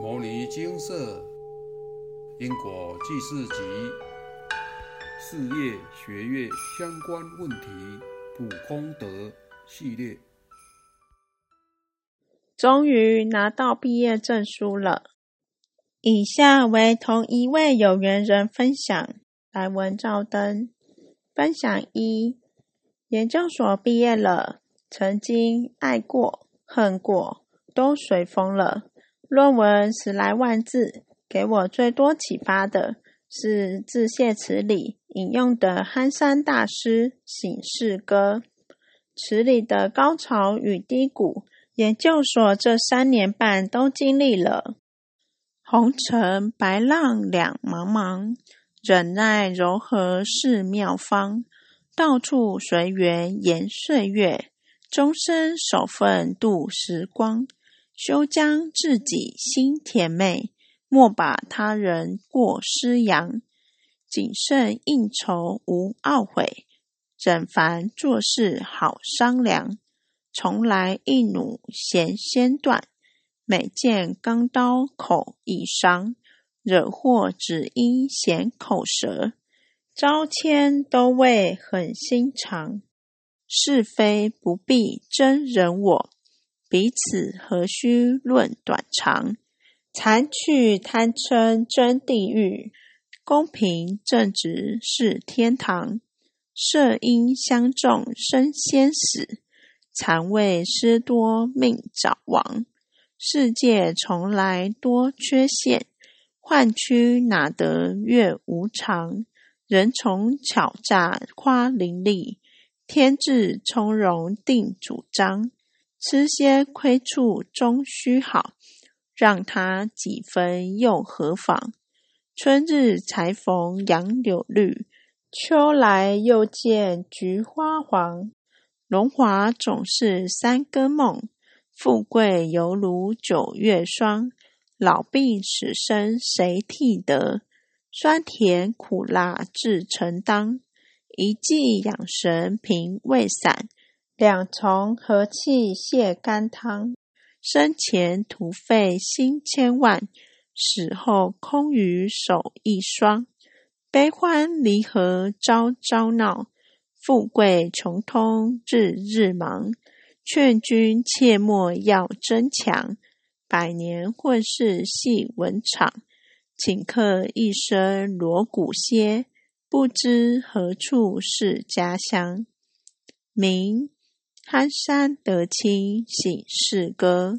《摩尼金色因果记事集》事业学业相关问题普空德系列。终于拿到毕业证书了。以下为同一位有缘人分享，来文照灯。分享一：研究所毕业了，曾经爱过、恨过，都随风了。论文十来万字，给我最多启发的是《致谢词》里引用的憨山大师《醒世歌》。词里的高潮与低谷，研究所这三年半都经历了。红尘白浪两茫茫，忍耐柔和是妙方。到处随缘延岁月，终身守份度时光。休将自己心甜美，莫把他人过失扬。谨慎应酬无懊悔，整烦做事好商量。从来一弩弦先断，每见钢刀口易伤。惹祸只因嫌口舌，招迁都为狠心肠。是非不必争人我。彼此何须论短长？残去贪嗔真地狱，公平正直是天堂。色因相中生先死，残味失多命早亡。世界从来多缺陷，幻曲哪得月无常？人从巧诈夸伶俐，天自从容定主张。吃些亏处终须好，让他几分又何妨？春日才逢杨柳绿，秋来又见菊花黄。荣华总是三更梦，富贵犹如九月霜。老病死生谁替得？酸甜苦辣自承当。一剂养神平胃散。两重和气泻肝汤，生前徒费心千万，死后空余手一双。悲欢离合朝朝闹，富贵穷通日日忙。劝君切莫要争强，百年混世戏文场。顷刻一生锣鼓歇，不知何处是家乡。明。憨山得清醒世歌。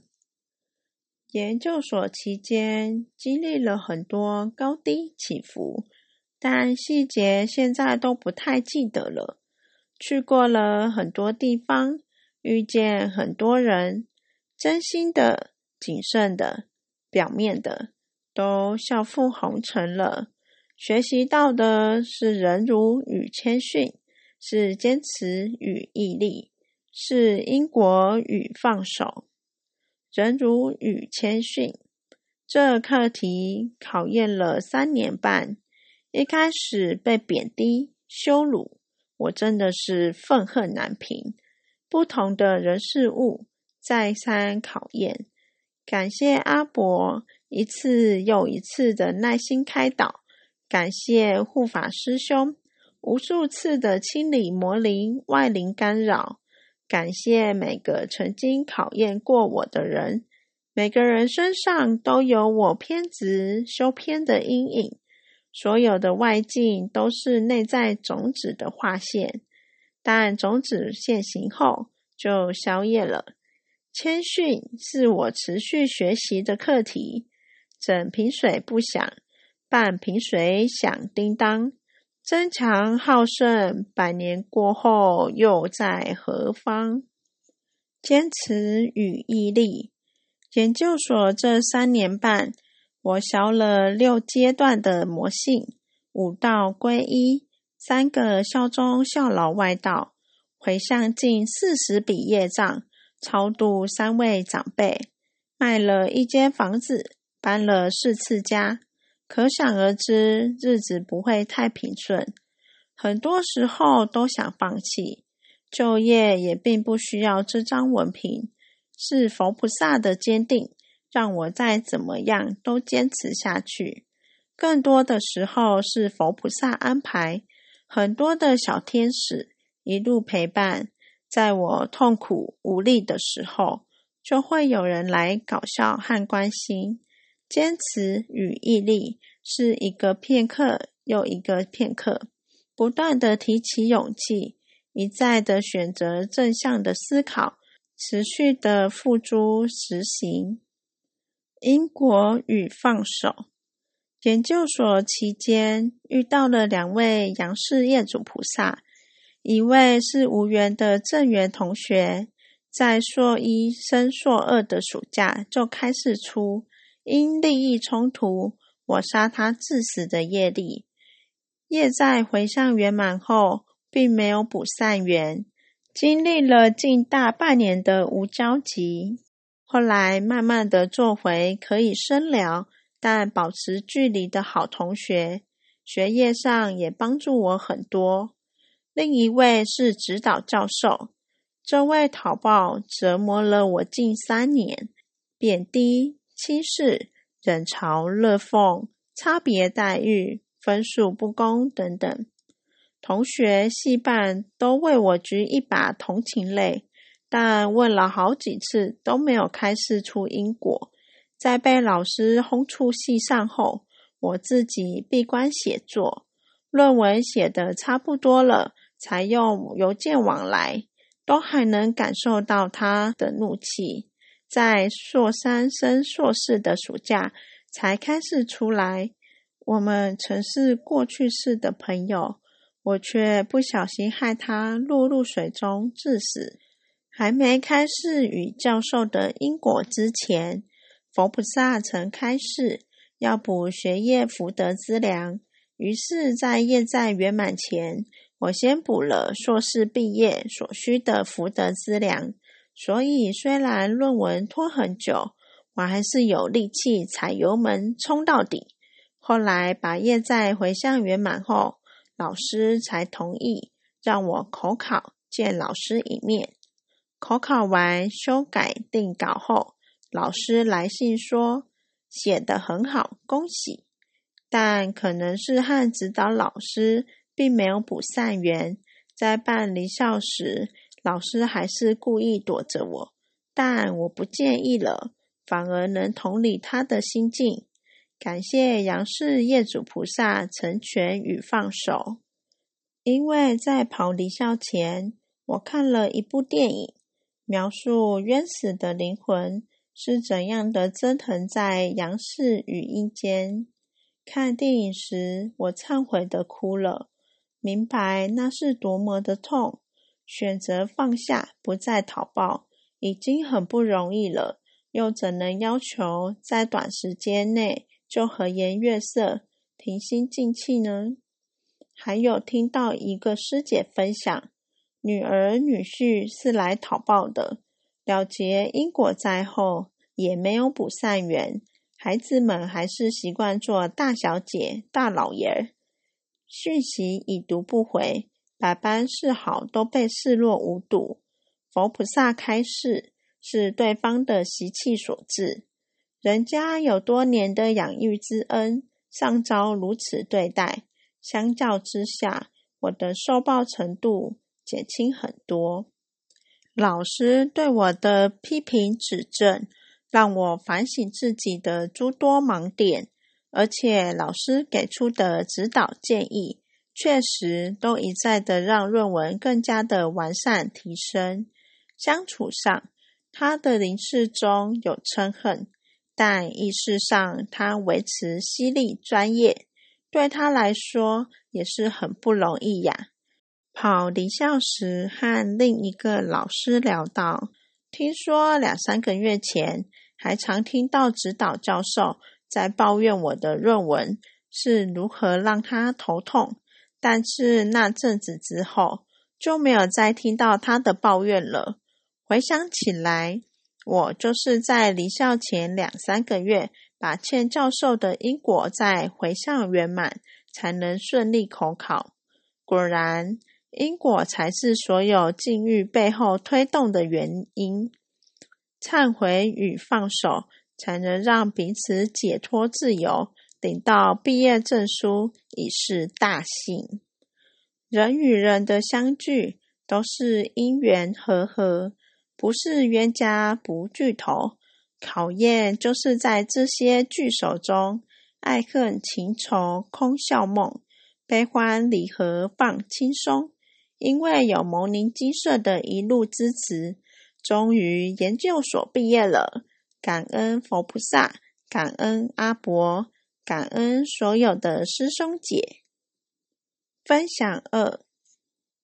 研究所期间经历了很多高低起伏，但细节现在都不太记得了。去过了很多地方，遇见很多人，真心的、谨慎的、表面的，都笑付红尘了。学习到的是忍辱与谦逊，是坚持与毅力。是因果与放手，忍辱与谦逊，这课题考验了三年半。一开始被贬低、羞辱，我真的是愤恨难平。不同的人事物，再三考验。感谢阿伯一次又一次的耐心开导，感谢护法师兄无数次的清理魔灵、外灵干扰。感谢每个曾经考验过我的人，每个人身上都有我偏执修偏的阴影，所有的外境都是内在种子的划线，但种子现行后就消业了。谦逊是我持续学习的课题，整瓶水不响，半瓶水响叮当。争强好胜，百年过后又在何方？坚持与毅力。研究所这三年半，我学了六阶段的魔性，五道归一，三个效忠效劳外道，回向近四十笔业障，超度三位长辈，卖了一间房子，搬了四次家。可想而知，日子不会太平顺，很多时候都想放弃。就业也并不需要这张文凭，是佛菩萨的坚定，让我再怎么样都坚持下去。更多的时候是佛菩萨安排，很多的小天使一路陪伴，在我痛苦无力的时候，就会有人来搞笑和关心。坚持与毅力是一个片刻又一个片刻，不断的提起勇气，一再的选择正向的思考，持续的付诸实行。因果与放手。研究所期间遇到了两位杨氏业主菩萨，一位是无缘的正缘同学，在硕一升硕二的暑假就开始出。因利益冲突，我杀他致死的业力，业在回向圆满后，并没有补善缘，经历了近大半年的无交集。后来慢慢的做回可以深聊，但保持距离的好同学，学业上也帮助我很多。另一位是指导教授，这位讨报折磨了我近三年，贬低。轻视、冷嘲热讽、差别待遇、分数不公等等，同学、系办都为我举一把同情泪，但问了好几次都没有开示出因果。在被老师轰出系上后，我自己闭关写作，论文写的差不多了，才用邮件往来，都还能感受到他的怒气。在硕三升硕士的暑假才开始出来，我们曾是过去式的朋友，我却不小心害他落入水中致死。还没开示与教授的因果之前，佛菩萨曾开示要补学业福德资粮，于是，在业债圆满前，我先补了硕士毕业所需的福德资粮。所以，虽然论文拖很久，我还是有力气踩油门冲到底。后来把业债回向圆满后，老师才同意让我口考见老师一面。口考完修改定稿后，老师来信说写得很好，恭喜。但可能是和指导老师并没有补善缘，在办离校时。老师还是故意躲着我，但我不介意了，反而能同理他的心境。感谢杨氏业主菩萨成全与放手。因为在跑离校前，我看了一部电影，描述冤死的灵魂是怎样的折腾在杨氏与阴间。看电影时，我忏悔的哭了，明白那是多么的痛。选择放下，不再讨报，已经很不容易了，又怎能要求在短时间内就和颜悦色、平心静气呢？还有听到一个师姐分享，女儿女婿是来讨报的，了结因果灾后，也没有补善缘，孩子们还是习惯做大小姐、大老爷儿，讯息已读不回。百般示好都被视若无睹，佛菩萨开示是对方的习气所致，人家有多年的养育之恩，上遭如此对待，相较之下，我的受报程度减轻很多。老师对我的批评指正，让我反省自己的诸多盲点，而且老师给出的指导建议。确实，都一再的让论文更加的完善提升。相处上，他的灵视中有嗔恨，但意识上他维持犀利专业，对他来说也是很不容易呀。跑离校时，和另一个老师聊到，听说两三个月前，还常听到指导教授在抱怨我的论文是如何让他头痛。但是那阵子之后，就没有再听到他的抱怨了。回想起来，我就是在离校前两三个月，把欠教授的因果再回向圆满，才能顺利口考。果然，因果才是所有境遇背后推动的原因。忏悔与放手，才能让彼此解脱自由，领到毕业证书已是大幸。人与人的相聚都是因缘和合，不是冤家不聚头。考验就是在这些聚首中，爱恨情仇空笑梦，悲欢离合放轻松。因为有牟宁金社的一路支持，终于研究所毕业了。感恩佛菩萨，感恩阿伯，感恩所有的师兄姐。分享二，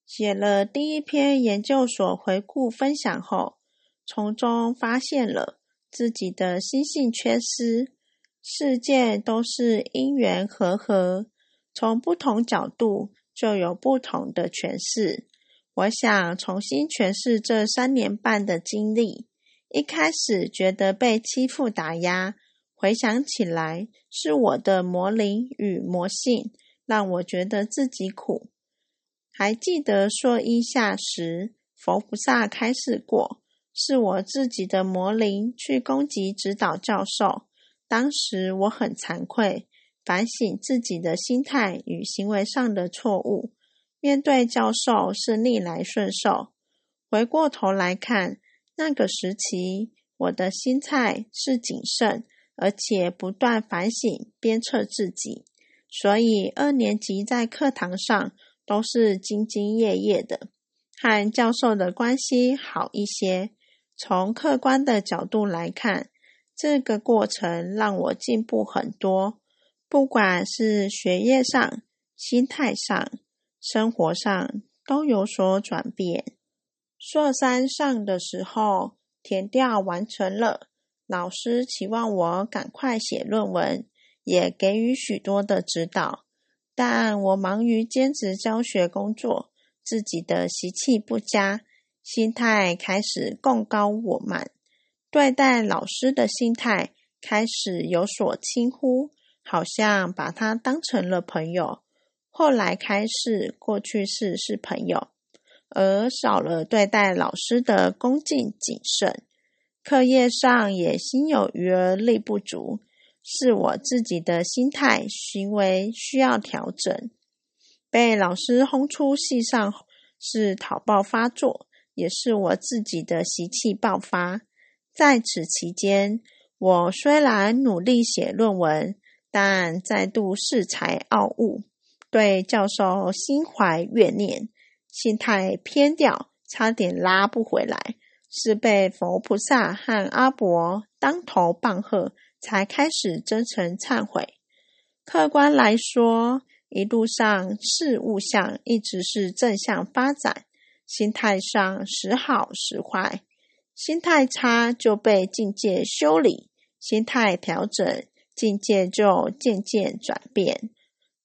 写了第一篇研究所回顾分享后，从中发现了自己的心性缺失。世界都是因缘和合，从不同角度。就有不同的诠释。我想重新诠释这三年半的经历。一开始觉得被欺负打压，回想起来是我的魔灵与魔性让我觉得自己苦。还记得说一下时，佛菩萨开示过，是我自己的魔灵去攻击指导教授。当时我很惭愧。反省自己的心态与行为上的错误，面对教授是逆来顺受。回过头来看，那个时期我的心态是谨慎，而且不断反省鞭策自己，所以二年级在课堂上都是兢兢业业的，和教授的关系好一些。从客观的角度来看，这个过程让我进步很多。不管是学业上、心态上、生活上都有所转变。硕三上的时候，填调完成了，老师期望我赶快写论文，也给予许多的指导。但我忙于兼职教学工作，自己的习气不佳，心态开始共高我慢，对待老师的心态开始有所轻忽。好像把他当成了朋友，后来开始过去式是朋友，而少了对待老师的恭敬谨慎。课业上也心有余而力不足，是我自己的心态行为需要调整。被老师轰出系上是讨报发作，也是我自己的习气爆发。在此期间，我虽然努力写论文。但再度恃才傲物，对教授心怀怨念，心态偏掉，差点拉不回来，是被佛菩萨和阿伯当头棒喝，才开始真诚忏悔。客观来说，一路上事物相一直是正向发展，心态上时好时坏，心态差就被境界修理，心态调整。境界就渐渐转变。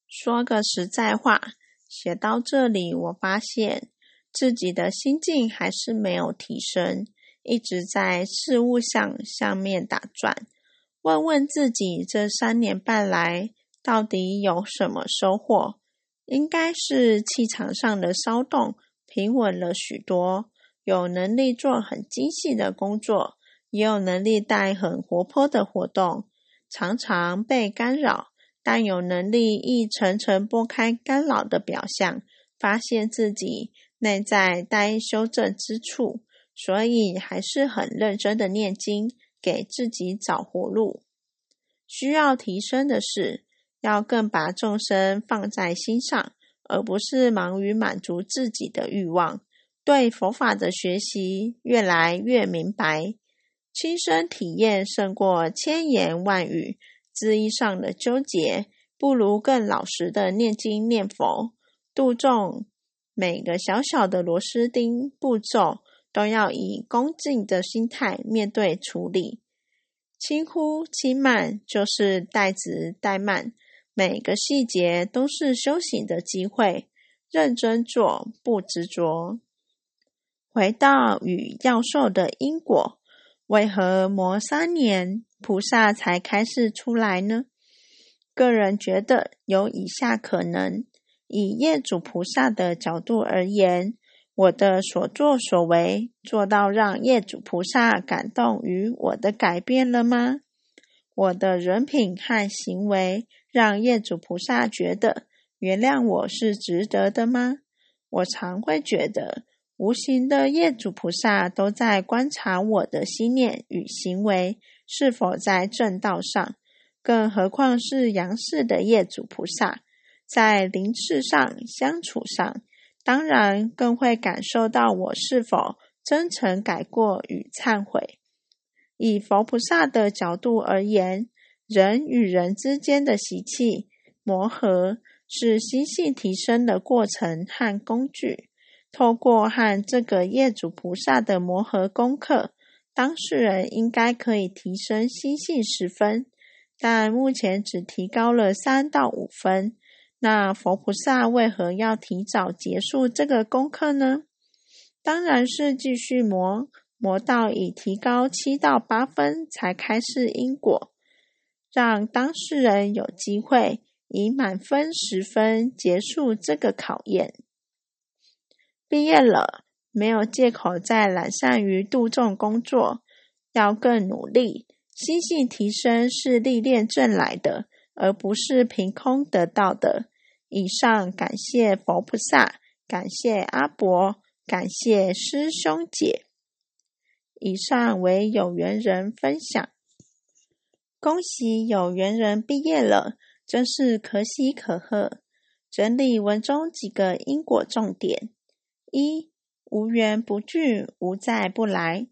说个实在话，写到这里，我发现自己的心境还是没有提升，一直在事物上上面打转。问问自己，这三年半来到底有什么收获？应该是气场上的骚动平稳了许多，有能力做很精细的工作，也有能力带很活泼的活动。常常被干扰，但有能力一层层拨开干扰的表象，发现自己内在待修正之处，所以还是很认真的念经，给自己找活路。需要提升的是，要更把众生放在心上，而不是忙于满足自己的欲望。对佛法的学习越来越明白。亲身体验胜过千言万语，字义上的纠结，不如更老实的念经念佛，度众。每个小小的螺丝钉步骤，都要以恭敬的心态面对处理。轻忽轻慢就是怠直怠慢，每个细节都是修行的机会。认真做，不执着。回到与教授的因果。为何磨三年菩萨才开始出来呢？个人觉得有以下可能：以业主菩萨的角度而言，我的所作所为做到让业主菩萨感动于我的改变了吗？我的人品和行为让业主菩萨觉得原谅我是值得的吗？我常会觉得，无形的业主菩萨都在观察我的心念与行为是否在正道上，更何况是杨氏的业主菩萨，在灵智上相处上，当然更会感受到我是否真诚改过与忏悔。以佛菩萨的角度而言，人与人之间的习气磨合是心性提升的过程和工具。透过和这个业主菩萨的磨合功课，当事人应该可以提升心性十分，但目前只提高了三到五分。那佛菩萨为何要提早结束这个功课呢？当然是继续磨。磨到已提高七到八分，才开始因果，让当事人有机会以满分十分结束这个考验。毕业了，没有借口再懒散于度众工作，要更努力。心性提升是历练挣来的，而不是凭空得到的。以上感谢佛菩萨，感谢阿伯，感谢师兄姐。以上为有缘人分享，恭喜有缘人毕业了，真是可喜可贺。整理文中几个因果重点：一、无缘不聚，无在不来。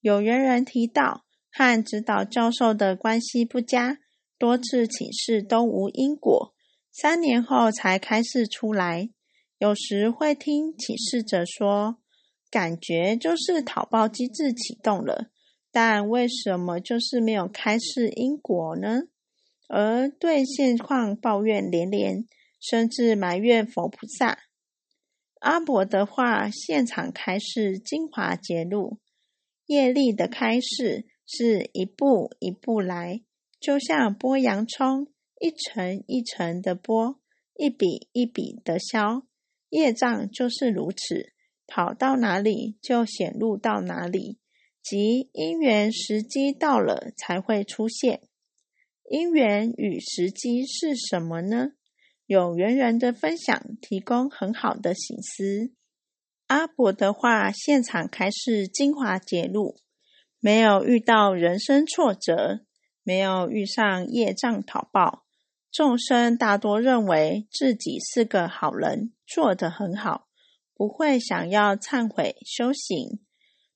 有缘人提到和指导教授的关系不佳，多次请示都无因果，三年后才开示出来。有时会听请示者说。感觉就是讨报机制启动了，但为什么就是没有开示因果呢？而对现况抱怨连连，甚至埋怨佛菩萨。阿伯的话，现场开示精华揭露，业力的开示是一步一步来，就像剥洋葱，一层一层的剥，一笔一笔的削，业障就是如此。跑到哪里就显露到哪里，即因缘时机到了才会出现。因缘与时机是什么呢？有缘人的分享提供很好的醒思。阿伯的话，现场开示精华揭露：没有遇到人生挫折，没有遇上业障讨报，众生大多认为自己是个好人，做得很好。不会想要忏悔修行，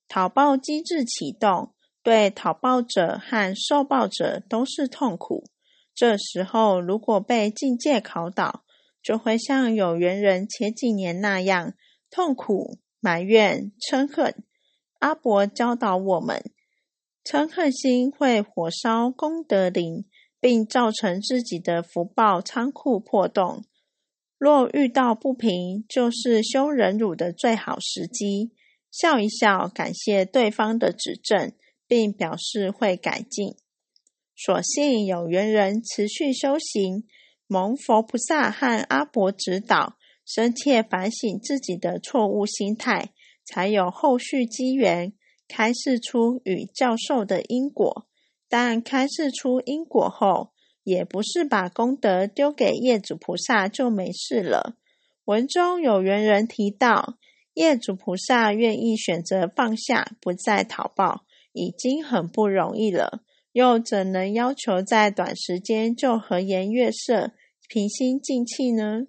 讨报机制启动，对讨报者和受报者都是痛苦。这时候，如果被境界考倒，就会像有缘人前几年那样痛苦、埋怨、嗔恨。阿伯教导我们，嗔恨心会火烧功德林，并造成自己的福报仓库破洞。若遇到不平，就是修忍辱的最好时机。笑一笑，感谢对方的指正，并表示会改进。所幸有缘人持续修行，蒙佛菩萨和阿伯指导，深切反省自己的错误心态，才有后续机缘开示出与教授的因果。但开示出因果后，也不是把功德丢给业主菩萨就没事了。文中有缘人提到，业主菩萨愿意选择放下，不再讨报，已经很不容易了，又怎能要求在短时间就和颜悦色、平心静气呢？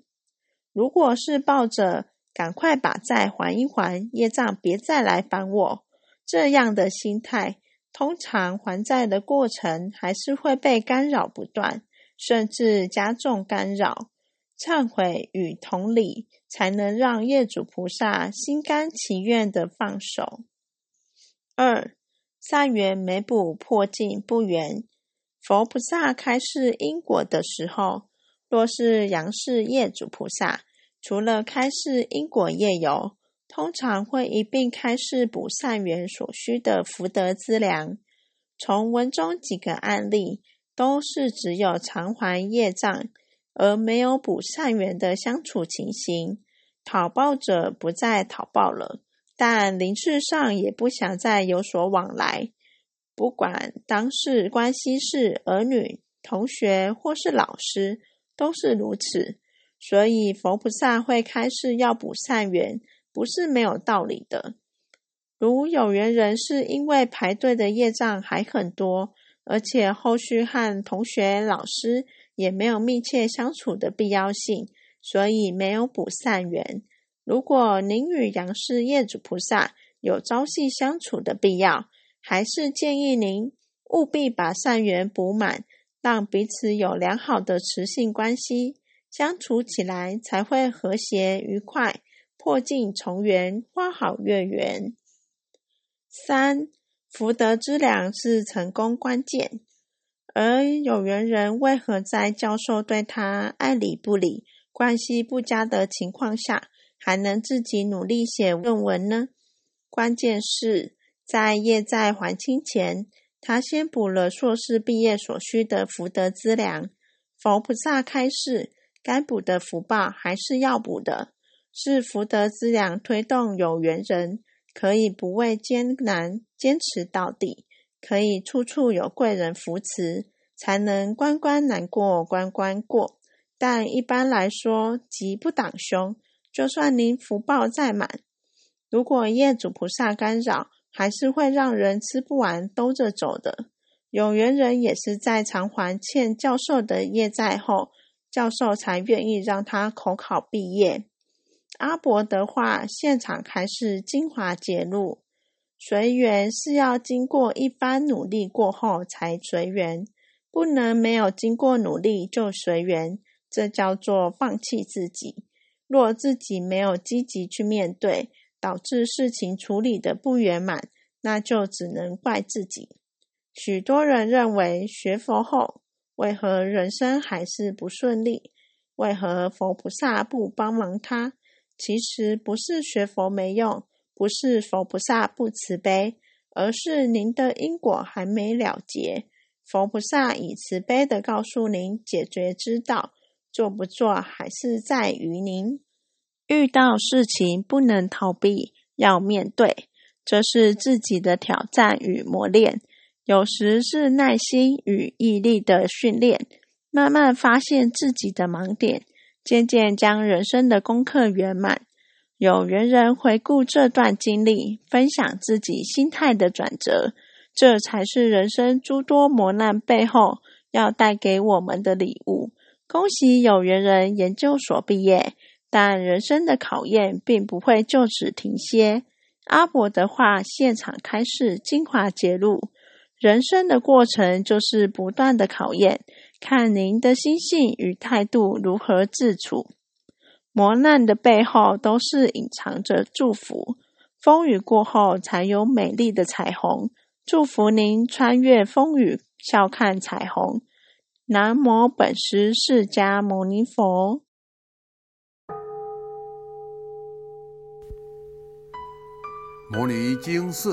如果是抱着赶快把债还一还，业障别再来烦我这样的心态。通常还债的过程还是会被干扰不断，甚至加重干扰。忏悔与同理，才能让业主菩萨心甘情愿的放手。二善缘没补，破镜不圆。佛菩萨开示因果的时候，若是阳世业主菩萨，除了开示因果业由。通常会一并开示补善缘所需的福德资粮。从文中几个案例，都是只有偿还业障，而没有补善缘的相处情形。讨报者不再讨报了，但灵智上也不想再有所往来。不管当事关系是儿女、同学或是老师，都是如此。所以佛菩萨会开示要补善缘，不是没有道理的。如有缘人是因为排队的业障还很多，而且后续和同学、老师也没有密切相处的必要性，所以没有补善缘。如果您与杨氏业主菩萨有朝夕相处的必要，还是建议您务必把善缘补满，让彼此有良好的磁性关系，相处起来才会和谐愉快，破镜重圆，花好月圆。三福德之良是成功关键，而有缘人为何在教授对他爱理不理、关系不佳的情况下，还能自己努力写论文呢？关键是在业债还清前，他先补了硕士毕业所需的福德资粮。佛菩萨开示，该补的福报还是要补的，是福德资粮推动有缘人。可以不畏艰难，坚持到底；可以处处有贵人扶持，才能关关难过关关过。但一般来说，吉不挡凶。就算您福报再满，如果业主菩萨干扰，还是会让人吃不完兜着走的。有缘人也是在偿还欠教授的业债后，教授才愿意让他口考毕业。阿伯的话，现场还是精华揭露：随缘是要经过一番努力过后才随缘，不能没有经过努力就随缘，这叫做放弃自己。若自己没有积极去面对，导致事情处理的不圆满，那就只能怪自己。许多人认为学佛后，为何人生还是不顺利？为何佛菩萨不帮忙他？其实不是学佛没用，不是佛菩萨不慈悲，而是您的因果还没了结。佛菩萨以慈悲的告诉您解决之道，做不做还是在于您。遇到事情不能逃避，要面对，这是自己的挑战与磨练。有时是耐心与毅力的训练，慢慢发现自己的盲点。渐渐将人生的功课圆满。有缘人回顾这段经历，分享自己心态的转折，这才是人生诸多磨难背后要带给我们的礼物。恭喜有缘人研究所毕业，但人生的考验并不会就此停歇。阿伯的话，现场开示精华揭露：人生的过程就是不断的考验。看您的心性与态度如何自处，磨难的背后都是隐藏着祝福。风雨过后，才有美丽的彩虹。祝福您穿越风雨，笑看彩虹。南无本师释迦牟尼佛。摩尼经寺。